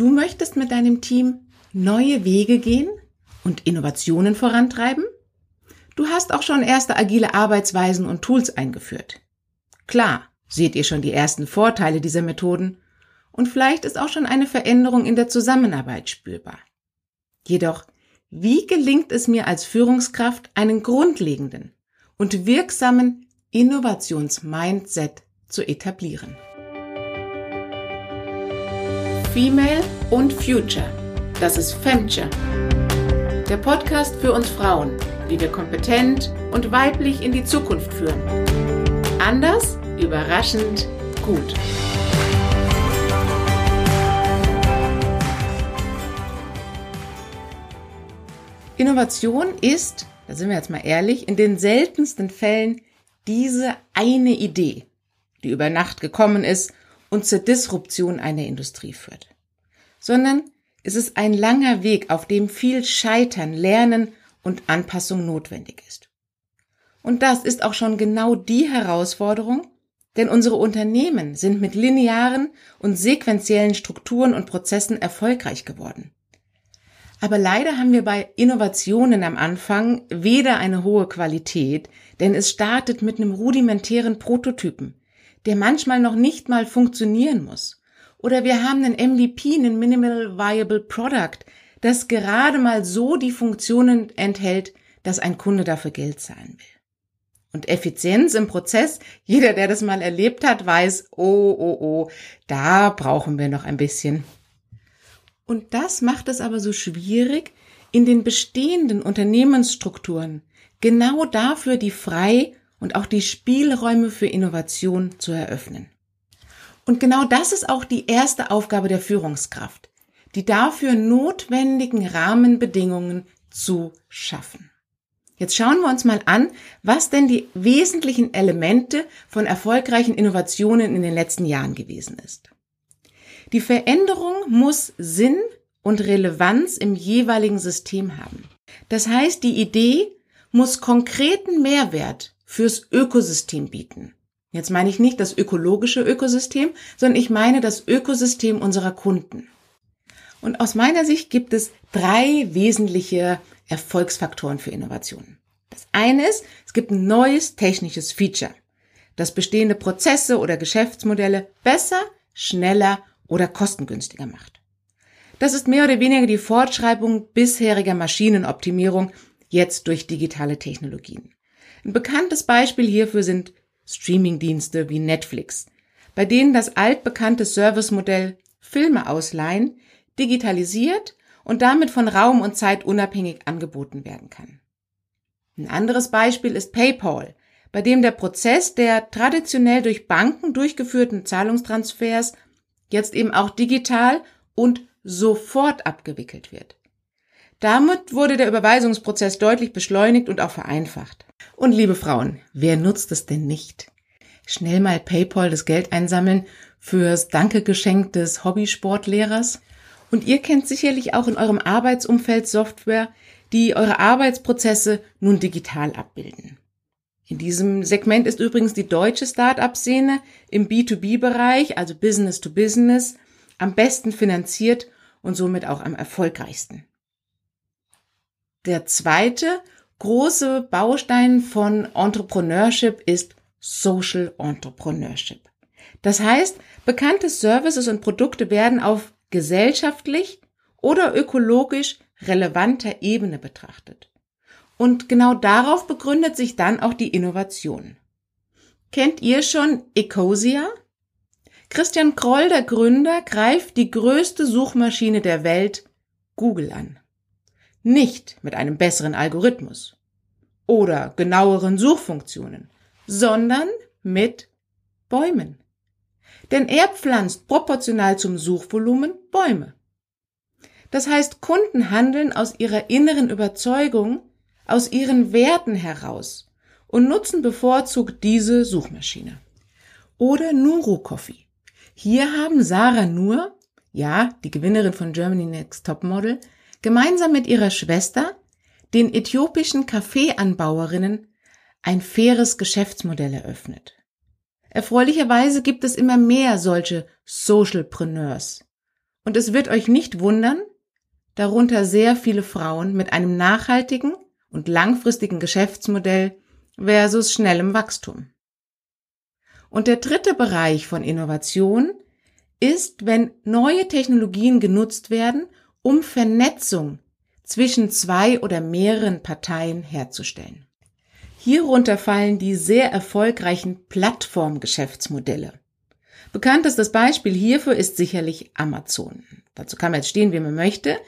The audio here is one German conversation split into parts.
Du möchtest mit deinem Team neue Wege gehen und Innovationen vorantreiben? Du hast auch schon erste agile Arbeitsweisen und Tools eingeführt. Klar, seht ihr schon die ersten Vorteile dieser Methoden und vielleicht ist auch schon eine Veränderung in der Zusammenarbeit spürbar. Jedoch, wie gelingt es mir als Führungskraft, einen grundlegenden und wirksamen Innovationsmindset zu etablieren? Female und Future. Das ist Femture. Der Podcast für uns Frauen, wie wir kompetent und weiblich in die Zukunft führen. Anders, überraschend, gut. Innovation ist, da sind wir jetzt mal ehrlich, in den seltensten Fällen diese eine Idee, die über Nacht gekommen ist und zur Disruption einer Industrie führt, sondern es ist ein langer Weg, auf dem viel Scheitern, Lernen und Anpassung notwendig ist. Und das ist auch schon genau die Herausforderung, denn unsere Unternehmen sind mit linearen und sequentiellen Strukturen und Prozessen erfolgreich geworden. Aber leider haben wir bei Innovationen am Anfang weder eine hohe Qualität, denn es startet mit einem rudimentären Prototypen, der manchmal noch nicht mal funktionieren muss. Oder wir haben einen MVP, einen Minimal Viable Product, das gerade mal so die Funktionen enthält, dass ein Kunde dafür Geld zahlen will. Und Effizienz im Prozess, jeder, der das mal erlebt hat, weiß, oh, oh, oh, da brauchen wir noch ein bisschen. Und das macht es aber so schwierig, in den bestehenden Unternehmensstrukturen genau dafür die frei und auch die Spielräume für Innovation zu eröffnen. Und genau das ist auch die erste Aufgabe der Führungskraft, die dafür notwendigen Rahmenbedingungen zu schaffen. Jetzt schauen wir uns mal an, was denn die wesentlichen Elemente von erfolgreichen Innovationen in den letzten Jahren gewesen ist. Die Veränderung muss Sinn und Relevanz im jeweiligen System haben. Das heißt, die Idee muss konkreten Mehrwert fürs Ökosystem bieten. Jetzt meine ich nicht das ökologische Ökosystem, sondern ich meine das Ökosystem unserer Kunden. Und aus meiner Sicht gibt es drei wesentliche Erfolgsfaktoren für Innovationen. Das eine ist, es gibt ein neues technisches Feature, das bestehende Prozesse oder Geschäftsmodelle besser, schneller oder kostengünstiger macht. Das ist mehr oder weniger die Fortschreibung bisheriger Maschinenoptimierung jetzt durch digitale Technologien. Ein bekanntes Beispiel hierfür sind Streamingdienste wie Netflix, bei denen das altbekannte Servicemodell Filme ausleihen digitalisiert und damit von Raum und Zeit unabhängig angeboten werden kann. Ein anderes Beispiel ist PayPal, bei dem der Prozess der traditionell durch Banken durchgeführten Zahlungstransfers jetzt eben auch digital und sofort abgewickelt wird. Damit wurde der Überweisungsprozess deutlich beschleunigt und auch vereinfacht. Und liebe Frauen, wer nutzt es denn nicht? Schnell mal PayPal das Geld einsammeln fürs Dankegeschenk des Hobbysportlehrers? Und ihr kennt sicherlich auch in eurem Arbeitsumfeld Software, die eure Arbeitsprozesse nun digital abbilden. In diesem Segment ist übrigens die deutsche Start-up-Szene im B2B-Bereich, also Business to Business, am besten finanziert und somit auch am erfolgreichsten. Der zweite große Baustein von Entrepreneurship ist Social Entrepreneurship. Das heißt, bekannte Services und Produkte werden auf gesellschaftlich oder ökologisch relevanter Ebene betrachtet. Und genau darauf begründet sich dann auch die Innovation. Kennt ihr schon Ecosia? Christian Kroll, der Gründer, greift die größte Suchmaschine der Welt, Google, an. Nicht mit einem besseren Algorithmus oder genaueren Suchfunktionen, sondern mit Bäumen. Denn er pflanzt proportional zum Suchvolumen Bäume. Das heißt, Kunden handeln aus ihrer inneren Überzeugung, aus ihren Werten heraus und nutzen bevorzugt diese Suchmaschine. Oder Nuru Coffee. Hier haben Sarah Nur, ja, die Gewinnerin von Germany Next Top Model, gemeinsam mit ihrer Schwester, den äthiopischen Kaffeeanbauerinnen, ein faires Geschäftsmodell eröffnet. Erfreulicherweise gibt es immer mehr solche Socialpreneurs. Und es wird euch nicht wundern, darunter sehr viele Frauen mit einem nachhaltigen und langfristigen Geschäftsmodell versus schnellem Wachstum. Und der dritte Bereich von Innovation ist, wenn neue Technologien genutzt werden, um Vernetzung zwischen zwei oder mehreren Parteien herzustellen. Hierunter fallen die sehr erfolgreichen Plattformgeschäftsmodelle. Bekanntestes Beispiel hierfür ist sicherlich Amazon. Dazu kann man jetzt stehen, wie man möchte,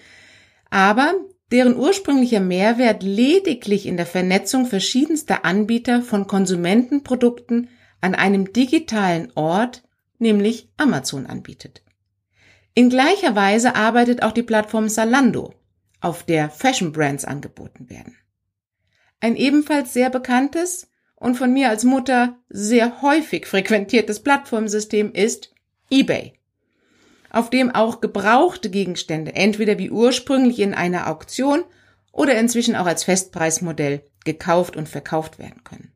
aber deren ursprünglicher Mehrwert lediglich in der Vernetzung verschiedenster Anbieter von Konsumentenprodukten an einem digitalen Ort, nämlich Amazon, anbietet. In gleicher Weise arbeitet auch die Plattform Salando, auf der Fashion Brands angeboten werden. Ein ebenfalls sehr bekanntes und von mir als Mutter sehr häufig frequentiertes Plattformsystem ist eBay, auf dem auch gebrauchte Gegenstände entweder wie ursprünglich in einer Auktion oder inzwischen auch als Festpreismodell gekauft und verkauft werden können.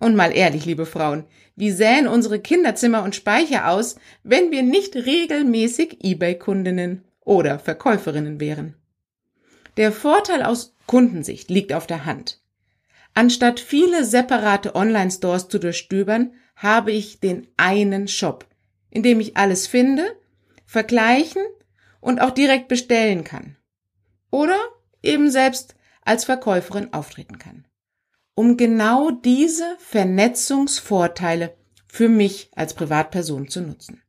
Und mal ehrlich, liebe Frauen, wie sähen unsere Kinderzimmer und Speicher aus, wenn wir nicht regelmäßig eBay-Kundinnen oder Verkäuferinnen wären? Der Vorteil aus Kundensicht liegt auf der Hand. Anstatt viele separate Online-Stores zu durchstöbern, habe ich den einen Shop, in dem ich alles finde, vergleichen und auch direkt bestellen kann. Oder eben selbst als Verkäuferin auftreten kann. Um genau diese Vernetzungsvorteile für mich als Privatperson zu nutzen.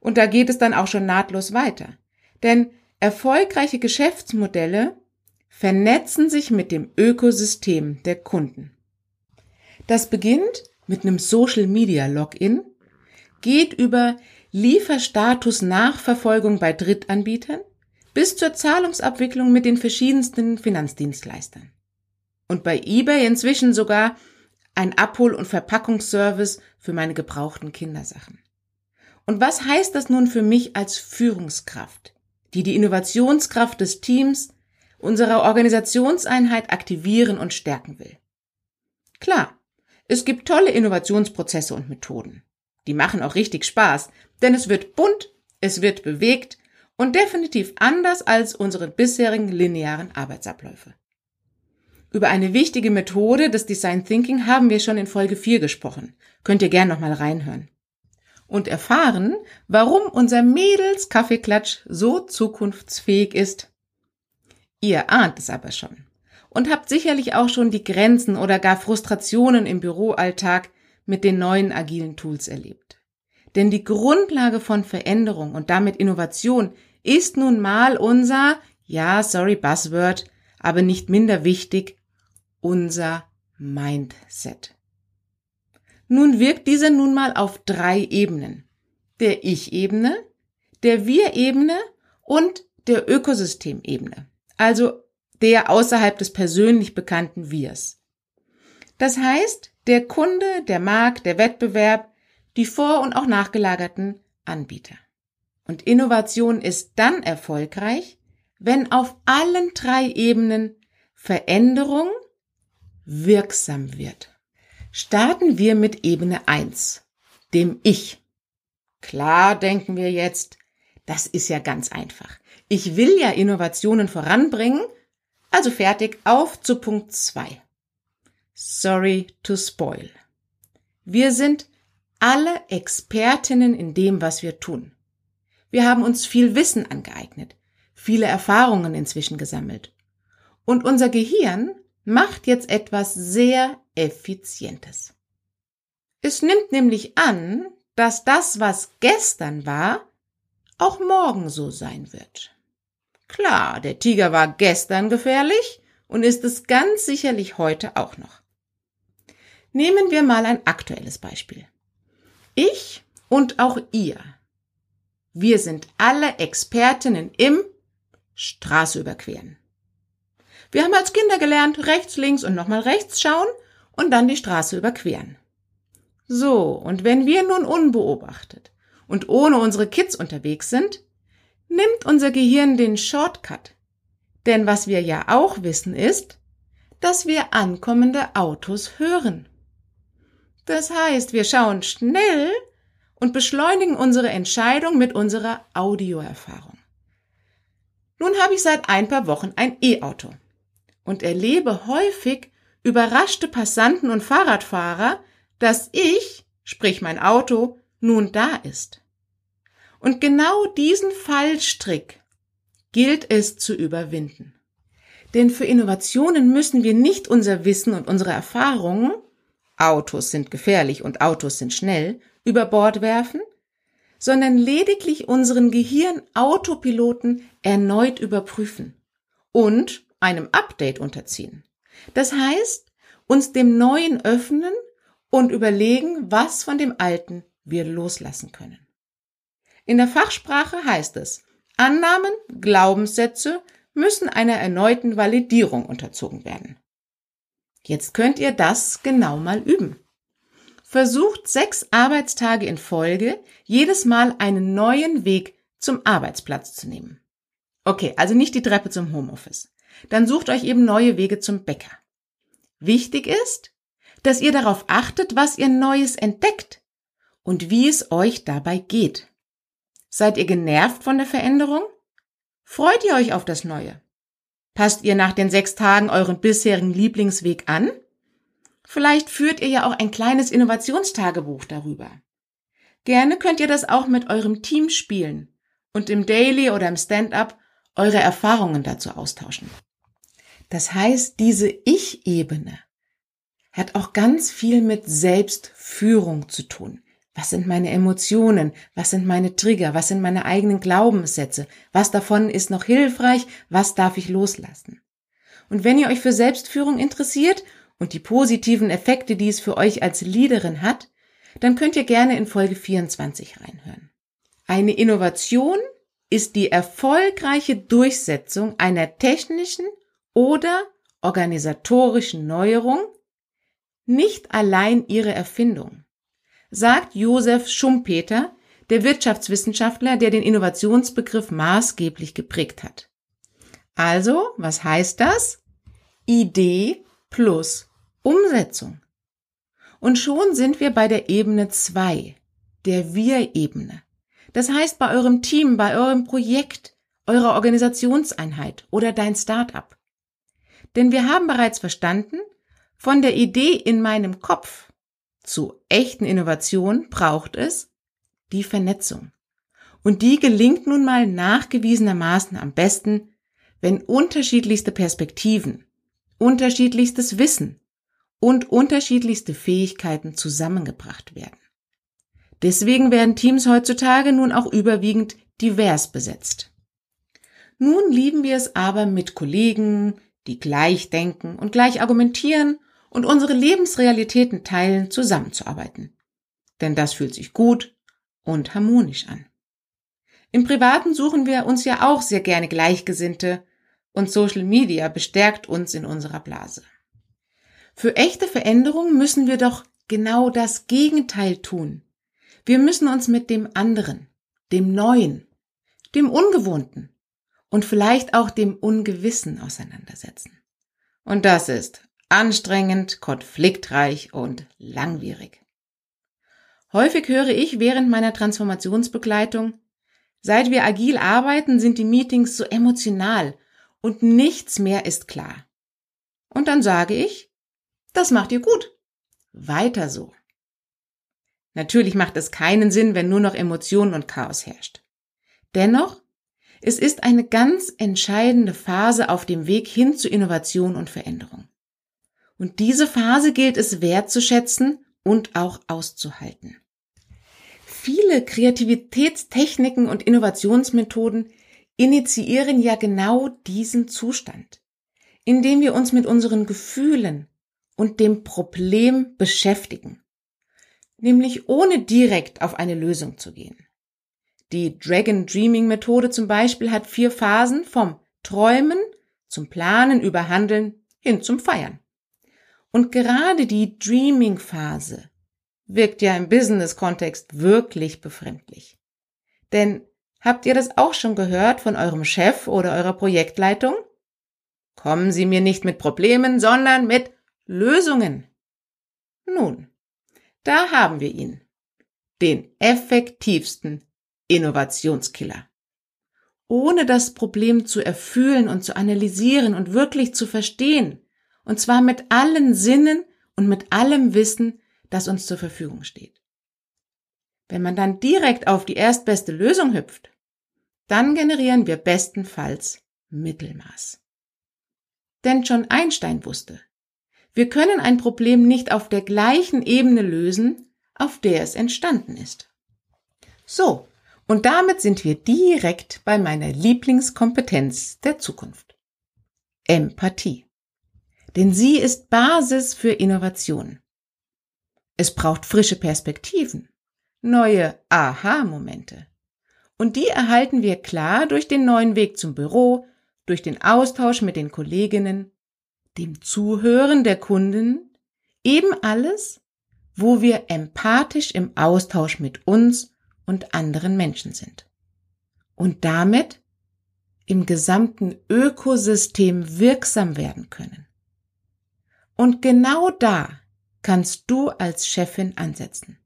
Und da geht es dann auch schon nahtlos weiter. Denn erfolgreiche Geschäftsmodelle vernetzen sich mit dem Ökosystem der Kunden. Das beginnt mit einem Social Media Login, geht über Lieferstatus Nachverfolgung bei Drittanbietern bis zur Zahlungsabwicklung mit den verschiedensten Finanzdienstleistern. Und bei eBay inzwischen sogar ein Abhol- und Verpackungsservice für meine gebrauchten Kindersachen. Und was heißt das nun für mich als Führungskraft, die die Innovationskraft des Teams unserer Organisationseinheit aktivieren und stärken will. Klar, es gibt tolle Innovationsprozesse und Methoden. Die machen auch richtig Spaß, denn es wird bunt, es wird bewegt und definitiv anders als unsere bisherigen linearen Arbeitsabläufe. Über eine wichtige Methode des Design Thinking haben wir schon in Folge 4 gesprochen. Könnt ihr gern nochmal reinhören. Und erfahren, warum unser Mädels Kaffeeklatsch so zukunftsfähig ist Ihr ahnt es aber schon und habt sicherlich auch schon die Grenzen oder gar Frustrationen im Büroalltag mit den neuen agilen Tools erlebt. Denn die Grundlage von Veränderung und damit Innovation ist nun mal unser, ja, sorry, Buzzword, aber nicht minder wichtig, unser Mindset. Nun wirkt dieser nun mal auf drei Ebenen. Der Ich-Ebene, der Wir-Ebene und der Ökosystemebene also der außerhalb des persönlich bekannten Wirs. Das heißt, der Kunde, der Markt, der Wettbewerb, die vor- und auch nachgelagerten Anbieter. Und Innovation ist dann erfolgreich, wenn auf allen drei Ebenen Veränderung wirksam wird. Starten wir mit Ebene 1, dem Ich. Klar denken wir jetzt, das ist ja ganz einfach. Ich will ja Innovationen voranbringen, also fertig, auf zu Punkt 2. Sorry to spoil. Wir sind alle Expertinnen in dem, was wir tun. Wir haben uns viel Wissen angeeignet, viele Erfahrungen inzwischen gesammelt. Und unser Gehirn macht jetzt etwas sehr Effizientes. Es nimmt nämlich an, dass das, was gestern war, auch morgen so sein wird. Klar, der Tiger war gestern gefährlich und ist es ganz sicherlich heute auch noch. Nehmen wir mal ein aktuelles Beispiel. Ich und auch ihr. Wir sind alle Expertinnen im Straße überqueren. Wir haben als Kinder gelernt, rechts, links und nochmal rechts schauen und dann die Straße überqueren. So, und wenn wir nun unbeobachtet und ohne unsere Kids unterwegs sind, nimmt unser Gehirn den Shortcut. Denn was wir ja auch wissen ist, dass wir ankommende Autos hören. Das heißt, wir schauen schnell und beschleunigen unsere Entscheidung mit unserer Audioerfahrung. Nun habe ich seit ein paar Wochen ein E-Auto und erlebe häufig überraschte Passanten und Fahrradfahrer, dass ich, sprich mein Auto, nun da ist. Und genau diesen Fallstrick gilt es zu überwinden. Denn für Innovationen müssen wir nicht unser Wissen und unsere Erfahrungen, Autos sind gefährlich und Autos sind schnell, über Bord werfen, sondern lediglich unseren Gehirn Autopiloten erneut überprüfen und einem Update unterziehen. Das heißt, uns dem Neuen öffnen und überlegen, was von dem Alten wir loslassen können. In der Fachsprache heißt es, Annahmen, Glaubenssätze müssen einer erneuten Validierung unterzogen werden. Jetzt könnt ihr das genau mal üben. Versucht sechs Arbeitstage in Folge jedes Mal einen neuen Weg zum Arbeitsplatz zu nehmen. Okay, also nicht die Treppe zum Homeoffice. Dann sucht euch eben neue Wege zum Bäcker. Wichtig ist, dass ihr darauf achtet, was ihr Neues entdeckt und wie es euch dabei geht. Seid ihr genervt von der Veränderung? Freut ihr euch auf das Neue? Passt ihr nach den sechs Tagen euren bisherigen Lieblingsweg an? Vielleicht führt ihr ja auch ein kleines Innovationstagebuch darüber. Gerne könnt ihr das auch mit eurem Team spielen und im Daily oder im Stand-up eure Erfahrungen dazu austauschen. Das heißt, diese Ich-Ebene hat auch ganz viel mit Selbstführung zu tun. Was sind meine Emotionen? Was sind meine Trigger? Was sind meine eigenen Glaubenssätze? Was davon ist noch hilfreich? Was darf ich loslassen? Und wenn ihr euch für Selbstführung interessiert und die positiven Effekte, die es für euch als Leaderin hat, dann könnt ihr gerne in Folge 24 reinhören. Eine Innovation ist die erfolgreiche Durchsetzung einer technischen oder organisatorischen Neuerung, nicht allein ihre Erfindung, sagt Josef Schumpeter, der Wirtschaftswissenschaftler, der den Innovationsbegriff maßgeblich geprägt hat. Also, was heißt das? Idee plus Umsetzung. Und schon sind wir bei der Ebene zwei, der Wir-Ebene. Das heißt, bei eurem Team, bei eurem Projekt, eurer Organisationseinheit oder dein Start-up. Denn wir haben bereits verstanden, von der Idee in meinem Kopf zu echten Innovation braucht es die Vernetzung. Und die gelingt nun mal nachgewiesenermaßen am besten, wenn unterschiedlichste Perspektiven, unterschiedlichstes Wissen und unterschiedlichste Fähigkeiten zusammengebracht werden. Deswegen werden Teams heutzutage nun auch überwiegend divers besetzt. Nun lieben wir es aber mit Kollegen, die gleich denken und gleich argumentieren und unsere Lebensrealitäten teilen, zusammenzuarbeiten. Denn das fühlt sich gut und harmonisch an. Im Privaten suchen wir uns ja auch sehr gerne Gleichgesinnte und Social Media bestärkt uns in unserer Blase. Für echte Veränderung müssen wir doch genau das Gegenteil tun. Wir müssen uns mit dem anderen, dem Neuen, dem Ungewohnten und vielleicht auch dem Ungewissen auseinandersetzen. Und das ist anstrengend, konfliktreich und langwierig. Häufig höre ich während meiner Transformationsbegleitung, seit wir agil arbeiten, sind die Meetings so emotional und nichts mehr ist klar. Und dann sage ich, das macht ihr gut. Weiter so. Natürlich macht es keinen Sinn, wenn nur noch Emotionen und Chaos herrscht. Dennoch, es ist eine ganz entscheidende Phase auf dem Weg hin zu Innovation und Veränderung. Und diese Phase gilt es wertzuschätzen und auch auszuhalten. Viele Kreativitätstechniken und Innovationsmethoden initiieren ja genau diesen Zustand, indem wir uns mit unseren Gefühlen und dem Problem beschäftigen, nämlich ohne direkt auf eine Lösung zu gehen. Die Dragon Dreaming Methode zum Beispiel hat vier Phasen vom Träumen zum Planen über Handeln hin zum Feiern. Und gerade die Dreaming-Phase wirkt ja im Business-Kontext wirklich befremdlich. Denn habt ihr das auch schon gehört von eurem Chef oder eurer Projektleitung? Kommen Sie mir nicht mit Problemen, sondern mit Lösungen. Nun, da haben wir ihn. den effektivsten Innovationskiller. Ohne das Problem zu erfühlen und zu analysieren und wirklich zu verstehen, und zwar mit allen Sinnen und mit allem Wissen, das uns zur Verfügung steht. Wenn man dann direkt auf die erstbeste Lösung hüpft, dann generieren wir bestenfalls Mittelmaß. Denn schon Einstein wusste, wir können ein Problem nicht auf der gleichen Ebene lösen, auf der es entstanden ist. So, und damit sind wir direkt bei meiner Lieblingskompetenz der Zukunft. Empathie. Denn sie ist Basis für Innovation. Es braucht frische Perspektiven, neue Aha-Momente. Und die erhalten wir klar durch den neuen Weg zum Büro, durch den Austausch mit den Kolleginnen, dem Zuhören der Kunden, eben alles, wo wir empathisch im Austausch mit uns und anderen Menschen sind. Und damit im gesamten Ökosystem wirksam werden können. Und genau da kannst du als Chefin ansetzen,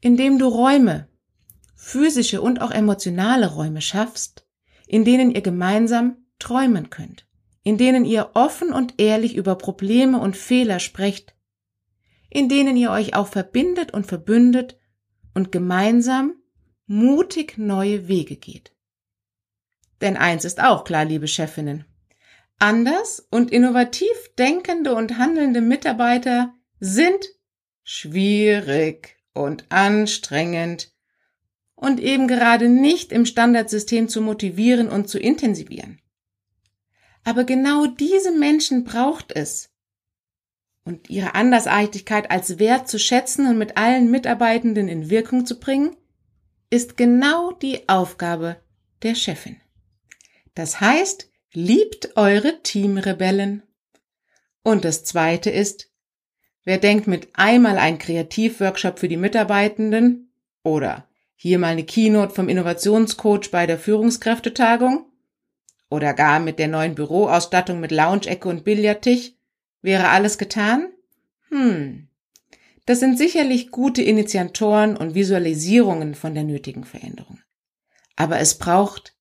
indem du Räume, physische und auch emotionale Räume schaffst, in denen ihr gemeinsam träumen könnt, in denen ihr offen und ehrlich über Probleme und Fehler sprecht, in denen ihr euch auch verbindet und verbündet und gemeinsam mutig neue Wege geht. Denn eins ist auch klar, liebe Chefinnen. Anders und innovativ denkende und handelnde Mitarbeiter sind schwierig und anstrengend und eben gerade nicht im Standardsystem zu motivieren und zu intensivieren. Aber genau diese Menschen braucht es. Und ihre Andersartigkeit als Wert zu schätzen und mit allen Mitarbeitenden in Wirkung zu bringen, ist genau die Aufgabe der Chefin. Das heißt, liebt eure Teamrebellen. Und das zweite ist, wer denkt mit einmal ein Kreativworkshop für die Mitarbeitenden oder hier mal eine Keynote vom Innovationscoach bei der Führungskräftetagung oder gar mit der neuen Büroausstattung mit Lounge-Ecke und Billardtisch wäre alles getan? Hm, das sind sicherlich gute Initiatoren und Visualisierungen von der nötigen Veränderung. Aber es braucht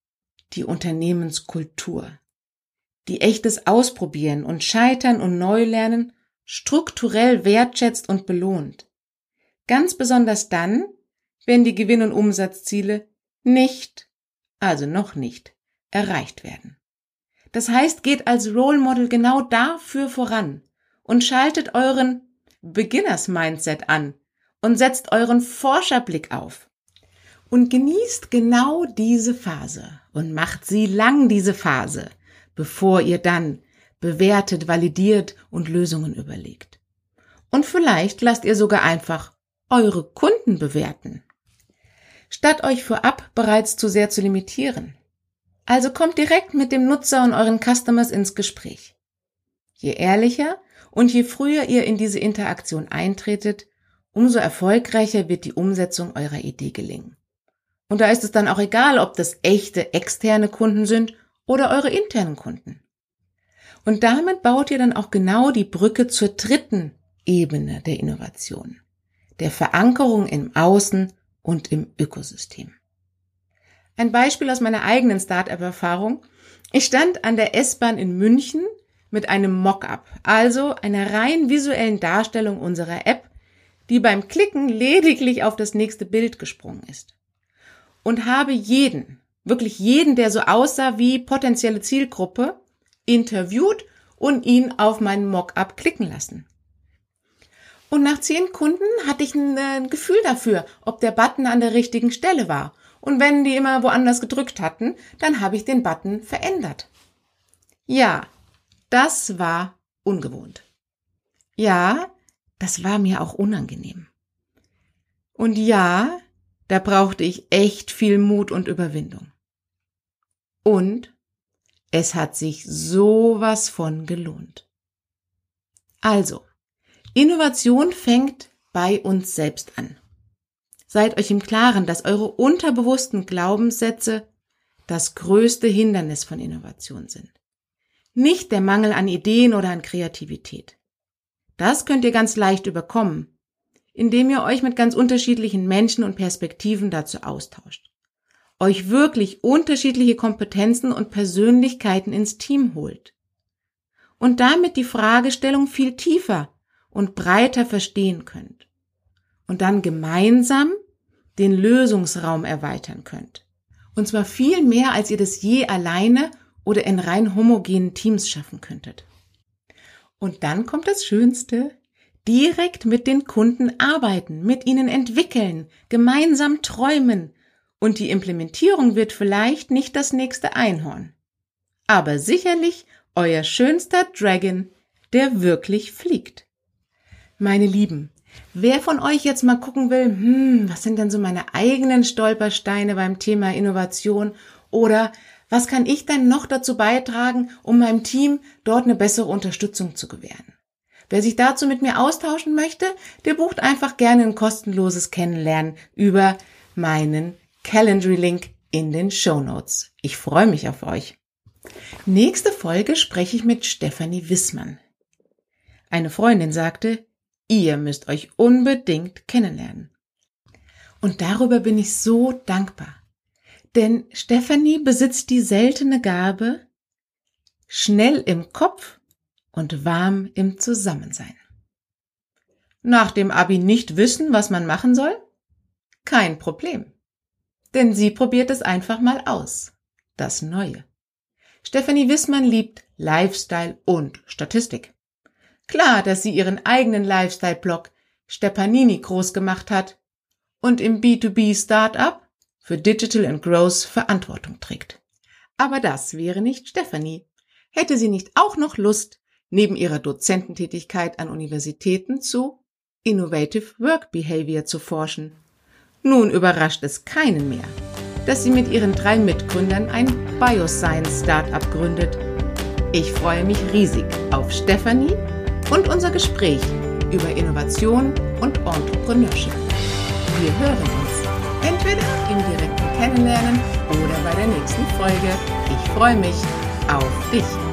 die Unternehmenskultur, die echtes Ausprobieren und Scheitern und Neulernen strukturell wertschätzt und belohnt. Ganz besonders dann, wenn die Gewinn- und Umsatzziele nicht, also noch nicht, erreicht werden. Das heißt, geht als Role Model genau dafür voran und schaltet euren Beginners Mindset an und setzt euren Forscherblick auf. Und genießt genau diese Phase und macht sie lang, diese Phase, bevor ihr dann bewertet, validiert und Lösungen überlegt. Und vielleicht lasst ihr sogar einfach eure Kunden bewerten. Statt euch vorab bereits zu sehr zu limitieren. Also kommt direkt mit dem Nutzer und euren Customers ins Gespräch. Je ehrlicher und je früher ihr in diese Interaktion eintretet, umso erfolgreicher wird die Umsetzung eurer Idee gelingen. Und da ist es dann auch egal, ob das echte externe Kunden sind oder eure internen Kunden. Und damit baut ihr dann auch genau die Brücke zur dritten Ebene der Innovation, der Verankerung im Außen und im Ökosystem. Ein Beispiel aus meiner eigenen Startup-Erfahrung. Ich stand an der S-Bahn in München mit einem Mockup, also einer rein visuellen Darstellung unserer App, die beim Klicken lediglich auf das nächste Bild gesprungen ist. Und habe jeden, wirklich jeden, der so aussah wie potenzielle Zielgruppe, interviewt und ihn auf meinen Mockup klicken lassen. Und nach zehn Kunden hatte ich ein, ein Gefühl dafür, ob der Button an der richtigen Stelle war. Und wenn die immer woanders gedrückt hatten, dann habe ich den Button verändert. Ja, das war ungewohnt. Ja, das war mir auch unangenehm. Und ja, da brauchte ich echt viel Mut und Überwindung. Und es hat sich sowas von gelohnt. Also, Innovation fängt bei uns selbst an. Seid euch im Klaren, dass eure unterbewussten Glaubenssätze das größte Hindernis von Innovation sind nicht der Mangel an Ideen oder an Kreativität. Das könnt ihr ganz leicht überkommen, indem ihr euch mit ganz unterschiedlichen Menschen und Perspektiven dazu austauscht. Euch wirklich unterschiedliche Kompetenzen und Persönlichkeiten ins Team holt. Und damit die Fragestellung viel tiefer und breiter verstehen könnt. Und dann gemeinsam den Lösungsraum erweitern könnt. Und zwar viel mehr, als ihr das je alleine oder in rein homogenen Teams schaffen könntet. Und dann kommt das Schönste. Direkt mit den Kunden arbeiten, mit ihnen entwickeln, gemeinsam träumen. Und die Implementierung wird vielleicht nicht das nächste Einhorn. Aber sicherlich euer schönster Dragon, der wirklich fliegt. Meine Lieben, wer von euch jetzt mal gucken will, hm, was sind denn so meine eigenen Stolpersteine beim Thema Innovation oder was kann ich denn noch dazu beitragen, um meinem Team dort eine bessere Unterstützung zu gewähren? Wer sich dazu mit mir austauschen möchte, der bucht einfach gerne ein kostenloses Kennenlernen über meinen Calendly-Link in den Show Notes. Ich freue mich auf euch. Nächste Folge spreche ich mit Stefanie Wissmann. Eine Freundin sagte, ihr müsst euch unbedingt kennenlernen. Und darüber bin ich so dankbar. Denn Stephanie besitzt die seltene Gabe, schnell im Kopf und warm im Zusammensein. Nach dem Abi nicht wissen, was man machen soll? Kein Problem. Denn sie probiert es einfach mal aus. Das Neue. Stephanie Wissmann liebt Lifestyle und Statistik. Klar, dass sie ihren eigenen Lifestyle-Blog Stepanini groß gemacht hat und im B2B Startup für Digital and Growth Verantwortung trägt. Aber das wäre nicht Stephanie. Hätte sie nicht auch noch Lust, neben ihrer Dozententätigkeit an Universitäten zu Innovative Work Behavior zu forschen. Nun überrascht es keinen mehr, dass sie mit ihren drei Mitgründern ein Bioscience Startup gründet. Ich freue mich riesig auf Stephanie und unser Gespräch über Innovation und Entrepreneurship. Wir hören uns. Entweder im direkten Kennenlernen oder bei der nächsten Folge. Ich freue mich auf dich.